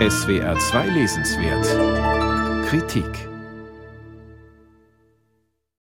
SWR 2 Lesenswert Kritik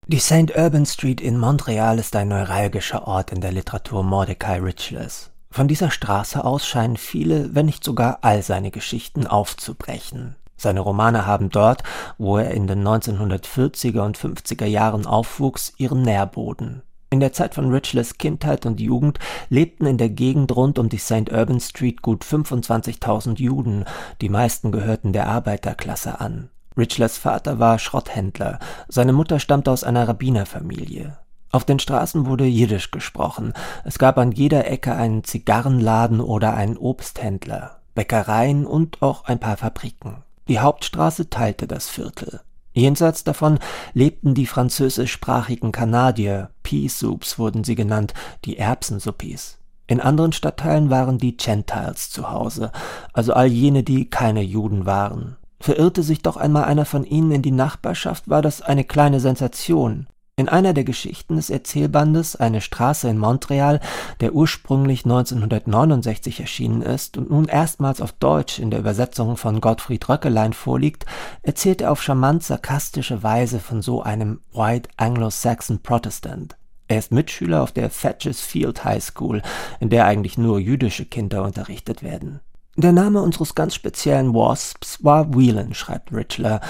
Die St. Urban Street in Montreal ist ein neuralgischer Ort in der Literatur Mordecai Richless. Von dieser Straße aus scheinen viele, wenn nicht sogar all seine Geschichten aufzubrechen. Seine Romane haben dort, wo er in den 1940er und 50er Jahren aufwuchs, ihren Nährboden. In der Zeit von Richless Kindheit und Jugend lebten in der Gegend rund um die St. Urban Street gut 25.000 Juden, die meisten gehörten der Arbeiterklasse an. Richless Vater war Schrotthändler, seine Mutter stammte aus einer Rabbinerfamilie. Auf den Straßen wurde Jiddisch gesprochen, es gab an jeder Ecke einen Zigarrenladen oder einen Obsthändler, Bäckereien und auch ein paar Fabriken. Die Hauptstraße teilte das Viertel. Jenseits davon lebten die französischsprachigen Kanadier, Pea Soups wurden sie genannt, die Erbsensuppis. In anderen Stadtteilen waren die Gentiles zu Hause, also all jene, die keine Juden waren. Verirrte sich doch einmal einer von ihnen in die Nachbarschaft, war das eine kleine Sensation. In einer der Geschichten des Erzählbandes Eine Straße in Montreal, der ursprünglich 1969 erschienen ist und nun erstmals auf Deutsch in der Übersetzung von Gottfried Röckelein vorliegt, erzählt er auf charmant sarkastische Weise von so einem White Anglo-Saxon Protestant. Er ist Mitschüler auf der Thatches Field High School, in der eigentlich nur jüdische Kinder unterrichtet werden. Der Name unseres ganz speziellen Wasps war Whelan, schreibt Richler,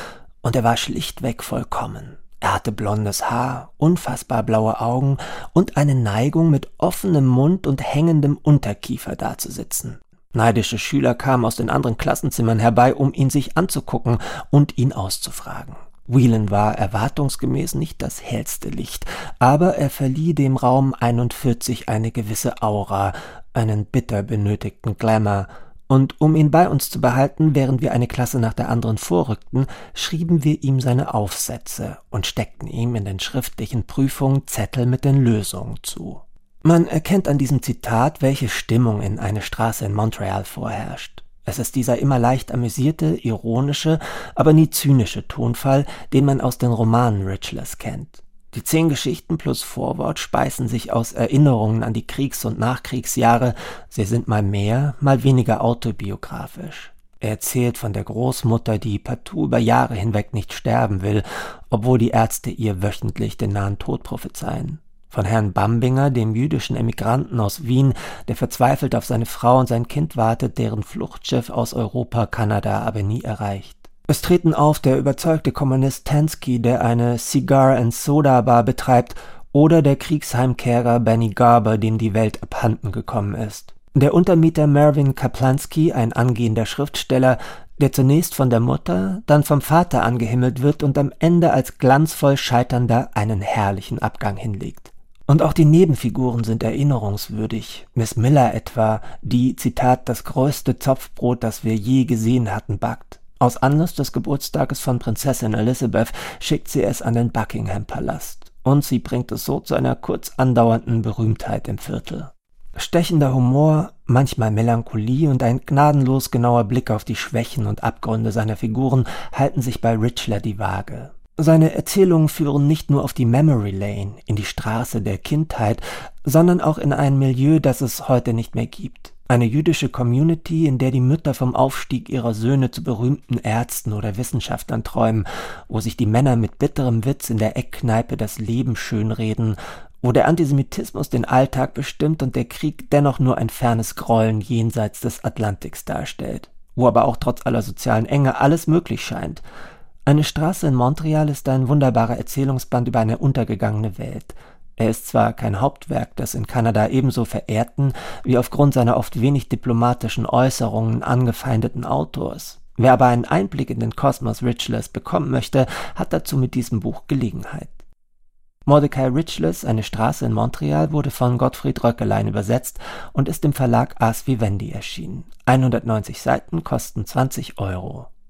und er war schlichtweg vollkommen. Er hatte blondes Haar, unfassbar blaue Augen und eine Neigung, mit offenem Mund und hängendem Unterkiefer dazusitzen. Neidische Schüler kamen aus den anderen Klassenzimmern herbei, um ihn sich anzugucken und ihn auszufragen. Whelan war erwartungsgemäß nicht das hellste Licht, aber er verlieh dem Raum 41 eine gewisse Aura, einen bitter benötigten Glamour, und um ihn bei uns zu behalten, während wir eine Klasse nach der anderen vorrückten, schrieben wir ihm seine Aufsätze und steckten ihm in den schriftlichen Prüfungen Zettel mit den Lösungen zu. Man erkennt an diesem Zitat, welche Stimmung in eine Straße in Montreal vorherrscht. Es ist dieser immer leicht amüsierte, ironische, aber nie zynische Tonfall, den man aus den Romanen Richless kennt. Die zehn Geschichten plus Vorwort speisen sich aus Erinnerungen an die Kriegs- und Nachkriegsjahre, sie sind mal mehr, mal weniger autobiografisch. Er erzählt von der Großmutter, die partout über Jahre hinweg nicht sterben will, obwohl die Ärzte ihr wöchentlich den nahen Tod prophezeien. Von Herrn Bambinger, dem jüdischen Emigranten aus Wien, der verzweifelt auf seine Frau und sein Kind wartet, deren Fluchtschiff aus Europa Kanada aber nie erreicht. Es treten auf der überzeugte Kommunist Tansky, der eine Cigar and Soda Bar betreibt, oder der Kriegsheimkehrer Benny Garber, dem die Welt abhanden gekommen ist. Der Untermieter Mervyn Kaplansky, ein angehender Schriftsteller, der zunächst von der Mutter, dann vom Vater angehimmelt wird und am Ende als glanzvoll Scheiternder einen herrlichen Abgang hinlegt. Und auch die Nebenfiguren sind erinnerungswürdig. Miss Miller etwa, die, Zitat, das größte Zopfbrot, das wir je gesehen hatten, backt. Aus Anlass des Geburtstages von Prinzessin Elizabeth schickt sie es an den Buckingham-Palast. Und sie bringt es so zu einer kurz andauernden Berühmtheit im Viertel. Stechender Humor, manchmal Melancholie und ein gnadenlos genauer Blick auf die Schwächen und Abgründe seiner Figuren halten sich bei Richler die Waage. Seine Erzählungen führen nicht nur auf die Memory Lane, in die Straße der Kindheit, sondern auch in ein Milieu, das es heute nicht mehr gibt. Eine jüdische Community, in der die Mütter vom Aufstieg ihrer Söhne zu berühmten Ärzten oder Wissenschaftlern träumen, wo sich die Männer mit bitterem Witz in der Eckkneipe das Leben schönreden, wo der Antisemitismus den Alltag bestimmt und der Krieg dennoch nur ein fernes Grollen jenseits des Atlantiks darstellt, wo aber auch trotz aller sozialen Enge alles möglich scheint. Eine Straße in Montreal ist ein wunderbarer Erzählungsband über eine untergegangene Welt – er ist zwar kein Hauptwerk des in Kanada ebenso verehrten wie aufgrund seiner oft wenig diplomatischen Äußerungen angefeindeten Autors. Wer aber einen Einblick in den Kosmos Richless bekommen möchte, hat dazu mit diesem Buch Gelegenheit. Mordecai Richless, eine Straße in Montreal, wurde von Gottfried Röckelein übersetzt und ist im Verlag Ars Vivendi erschienen. 190 Seiten kosten 20 Euro.